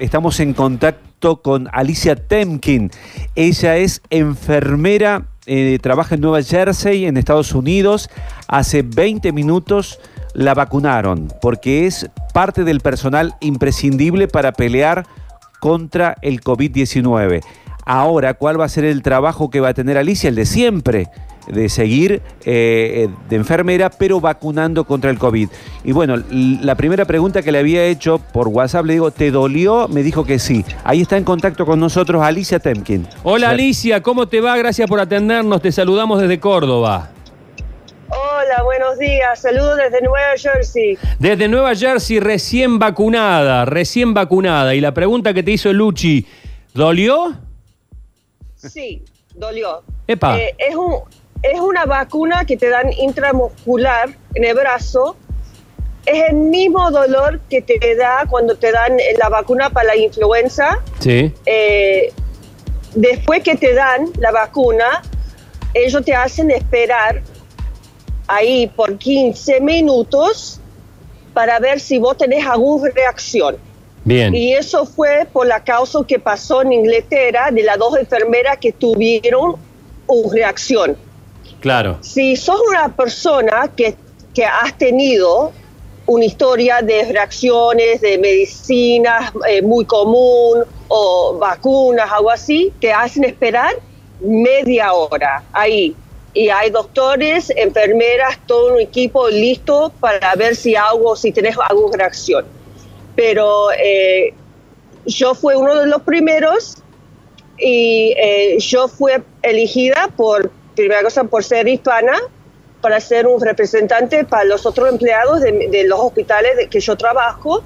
Estamos en contacto con Alicia Temkin. Ella es enfermera, eh, trabaja en Nueva Jersey, en Estados Unidos. Hace 20 minutos la vacunaron porque es parte del personal imprescindible para pelear contra el COVID-19. Ahora, ¿cuál va a ser el trabajo que va a tener Alicia? El de siempre de seguir eh, de enfermera, pero vacunando contra el COVID. Y bueno, la primera pregunta que le había hecho por WhatsApp, le digo, ¿te dolió? Me dijo que sí. Ahí está en contacto con nosotros Alicia Temkin. Hola Alicia, ¿cómo te va? Gracias por atendernos. Te saludamos desde Córdoba. Hola, buenos días. Saludos desde Nueva Jersey. Desde Nueva Jersey, recién vacunada, recién vacunada. Y la pregunta que te hizo Luchi, ¿dolió? Sí, dolió. Epa. Eh, es, un, es una vacuna que te dan intramuscular en el brazo. Es el mismo dolor que te da cuando te dan la vacuna para la influenza. Sí. Eh, después que te dan la vacuna, ellos te hacen esperar ahí por 15 minutos para ver si vos tenés alguna reacción. Bien. Y eso fue por la causa que pasó en Inglaterra de las dos enfermeras que tuvieron una reacción. Claro. Si sos una persona que, que has tenido una historia de reacciones de medicinas eh, muy común o vacunas, algo así, te hacen esperar media hora ahí. Y hay doctores, enfermeras, todo un equipo listo para ver si algo, si tenés alguna reacción. Pero eh, yo fui uno de los primeros y eh, yo fui elegida por, primera cosa, por ser hispana, para ser un representante para los otros empleados de, de los hospitales de que yo trabajo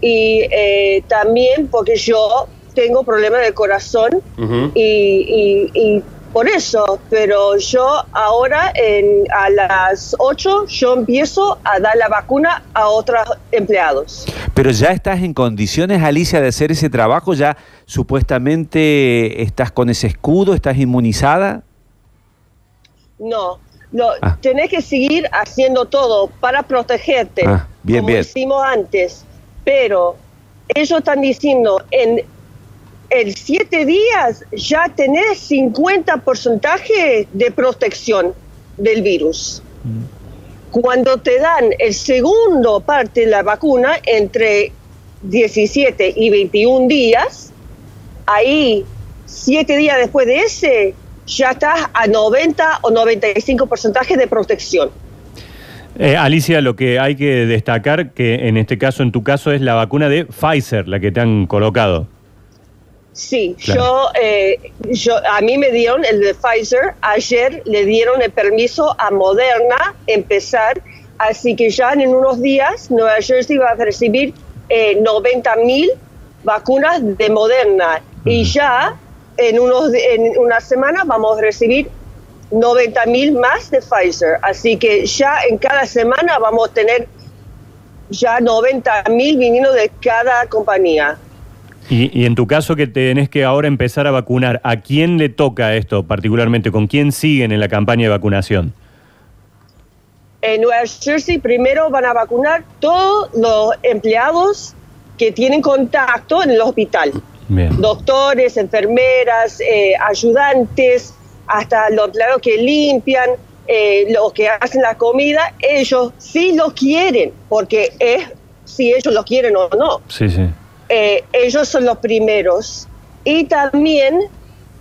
y eh, también porque yo tengo problemas de corazón Ujú. y, y- y por eso, pero yo ahora en, a las 8 yo empiezo a dar la vacuna a otros empleados. Pero ya estás en condiciones, Alicia, de hacer ese trabajo, ya supuestamente estás con ese escudo, estás inmunizada. No, no Ah. tenés que seguir haciendo todo para protegerte, Ah, bien, como bien. hicimos antes. Pero ellos están diciendo, en el siete días ya tenés 50 porcentaje de protección del virus. Cuando te dan el segundo parte de la vacuna, entre 17 y 21 días, ahí, siete días después de ese, ya estás a 90 o 95 porcentaje de protección. Eh, Alicia, lo que hay que destacar que en este caso, en tu caso, es la vacuna de Pfizer, la que te han colocado. Sí, Claro. yo, eh, yo, a mí me dieron el de Pfizer, ayer le dieron el permiso a Moderna empezar, así que ya en unos días Nueva Jersey va a recibir eh, 90 mil vacunas de Moderna y ya en, unos, en una semana vamos a recibir 90 mil más de Pfizer, así que ya en cada semana vamos a tener ya 90 mil viniendo de cada compañía. Y, y en tu caso que tenés que ahora empezar a vacunar, ¿a quién le toca esto particularmente? ¿Con quién siguen en la campaña de vacunación? En Nueva Jersey primero van a vacunar todos los empleados que tienen contacto en el hospital. Bien. Doctores, enfermeras, eh, ayudantes, hasta los empleados que limpian, eh, los que hacen la comida, ellos sí lo quieren, porque es si ellos lo quieren o no. Sí, sí. Eh, ellos son los primeros. Y también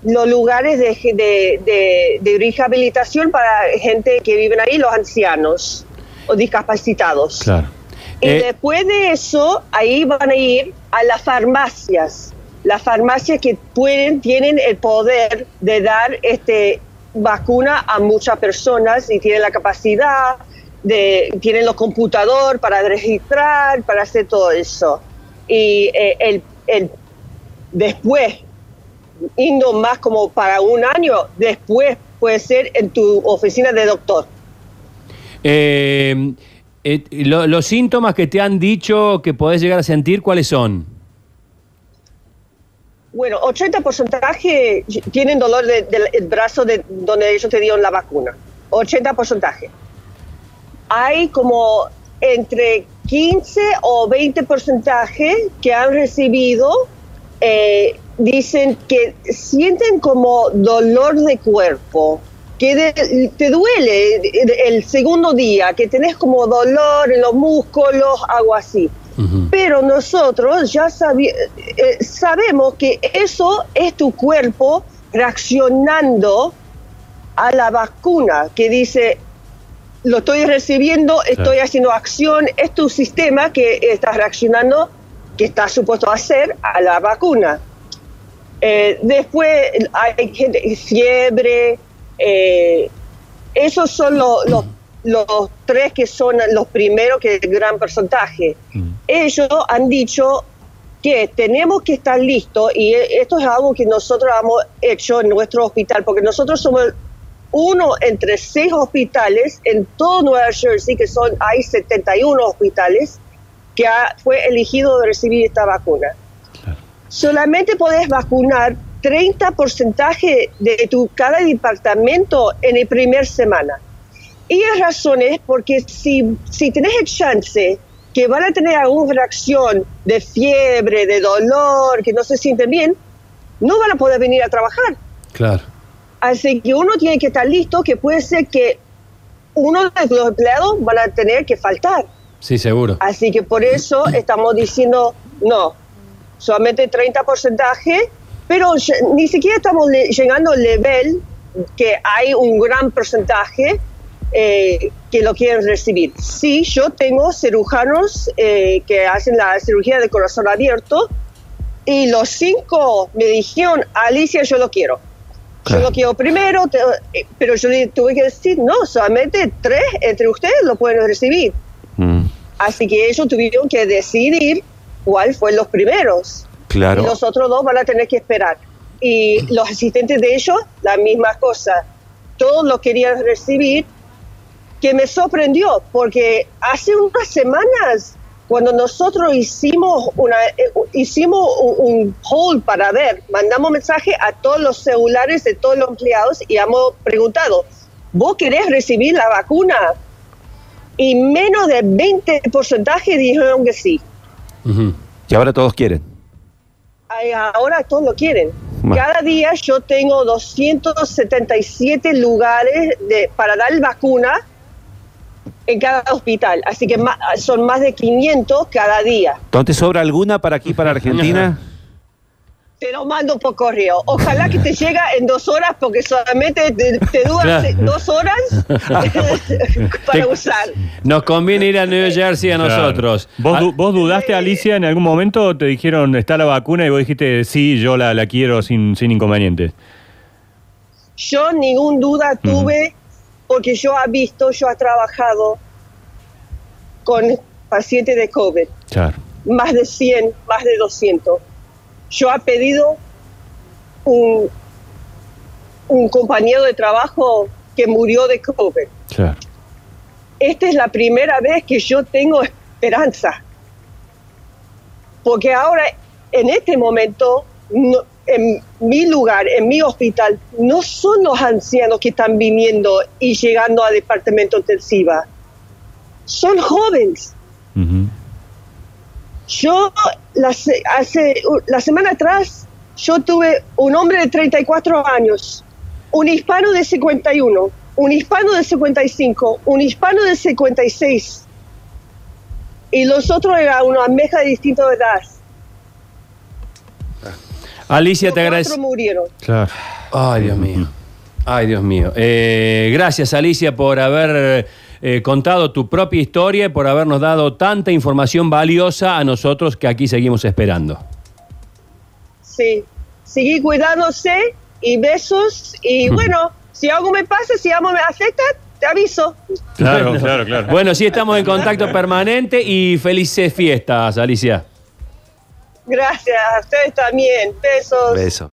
los lugares de, de- de- de rehabilitación para gente que viven ahí, los ancianos o discapacitados. Claro. Y Eh, después de eso, ahí van a ir a las farmacias. Las farmacias que pueden, tienen el poder de dar este vacuna a muchas personas y tienen la capacidad, de, tienen los computadores para registrar, para hacer todo eso. Y eh, el, el- después, yendo más como para un año, después puede ser en tu oficina de doctor. eh, eh, lo- los síntomas que te han dicho que podés llegar a sentir, ¿cuáles son? Bueno, 80 porcentaje tienen dolor de- del el brazo de donde ellos te dieron la vacuna. 80 porcentaje. Hay como entre 15 o 20 porcentaje que han recibido eh, dicen que sienten como dolor de cuerpo, que de- te duele el segundo día, que tenés como dolor en los músculos, algo así. Pero nosotros ya sabi- eh, sabemos que eso es tu cuerpo reaccionando a la vacuna, que dice, lo estoy recibiendo, estoy haciendo acción, es tu sistema que está reaccionando, que está supuesto a hacer a la vacuna. Eh, después hay gente, fiebre, eh, esos son lo- los, los tres que son los primeros, que es el gran porcentaje. Ellos han dicho que tenemos que estar listos y e- esto es algo que nosotros hemos hecho en nuestro hospital, porque nosotros somos uno entre seis hospitales en todo Nueva Jersey, que son, hay 71 hospitales, que ha- fue elegido de recibir esta vacuna. Solamente podés vacunar 30 porcentaje de tu cada departamento en el primer semana. Y la razón es porque si, si tenés el chance que van a tener alguna reacción de fiebre, de dolor, que no se sienten bien, no van a poder venir a trabajar. Claro. Así que uno tiene que estar listo, que puede ser que uno de los empleados van a tener que faltar. Sí, seguro. Así que por eso estamos diciendo no, solamente 30 porcentaje, pero ni siquiera estamos le- llegando al nivel que hay un gran porcentaje eh, que lo quieren recibir. Sí, yo tengo cirujanos eh, que hacen la cirugía de corazón abierto y los cinco me dijeron, Alicia, yo lo quiero. Claro. Yo lo quiero primero, te- eh, pero yo le tuve que decir, no, solamente tres entre ustedes lo pueden recibir. Mm, Así que ellos tuvieron que decidir cuál fue los primeros. claro. Y los otros dos van a tener que esperar. Y los asistentes de ellos, la misma cosa. Todos lo querían recibir, que me sorprendió, porque hace unas semanas, cuando nosotros hicimos, una, eh, hicimos un, poll para ver, mandamos mensaje a todos los celulares de todos los empleados y hemos preguntado, ¿vos querés recibir la vacuna? Y menos del 20% dijeron que sí. Y ahora todos quieren. Ay, ahora todos lo quieren. Cada día yo tengo 277 lugares de, para dar vacuna en cada hospital. Así que son más de 500 cada día. ¿No te sobra alguna para aquí, para Argentina? Te lo mando por correo. Ojalá que te llegue en dos horas porque solamente te, te Claro. dos horas para Te- usar. Nos conviene ir a New Jersey a Claro. nosotros. ¿Vos, Ah, vos dudaste, Alicia, en algún momento? ¿Te dijeron, está la vacuna? Y vos dijiste, sí, yo la, la quiero sin, sin inconvenientes. Yo ningún duda tuve porque yo he visto, yo he trabajado con pacientes de COVID. Claro. más de 100, más de 200. Yo he pedido un, un compañero de trabajo que murió de COVID. Claro. Esta es la primera vez que yo tengo esperanza. Porque ahora, en este momento, no- en mi lugar, en mi hospital, no son los ancianos que están viniendo y llegando a departamento intensiva. Son jóvenes. Yo, la, hace, la semana atrás, yo tuve un hombre de 34 años, un hispano de 51, un hispano de 55, un hispano de 56. Y los otros eran una mezcla de distintas edades. Alicia, te Cuatro agradezco. murieron. Claro. Ay, Dios mío. Ay, Dios mío. Eh, gracias, Alicia, por haber eh, contado tu propia historia y por habernos dado tanta información valiosa a nosotros que aquí seguimos esperando. Sí. Seguí cuidándose y besos. Y bueno, si algo me pasa, si algo me afecta, te aviso. Claro, claro, claro. Bueno, sí estamos en contacto permanente y felices fiestas, Alicia. Gracias, a ustedes también. Besos. Beso.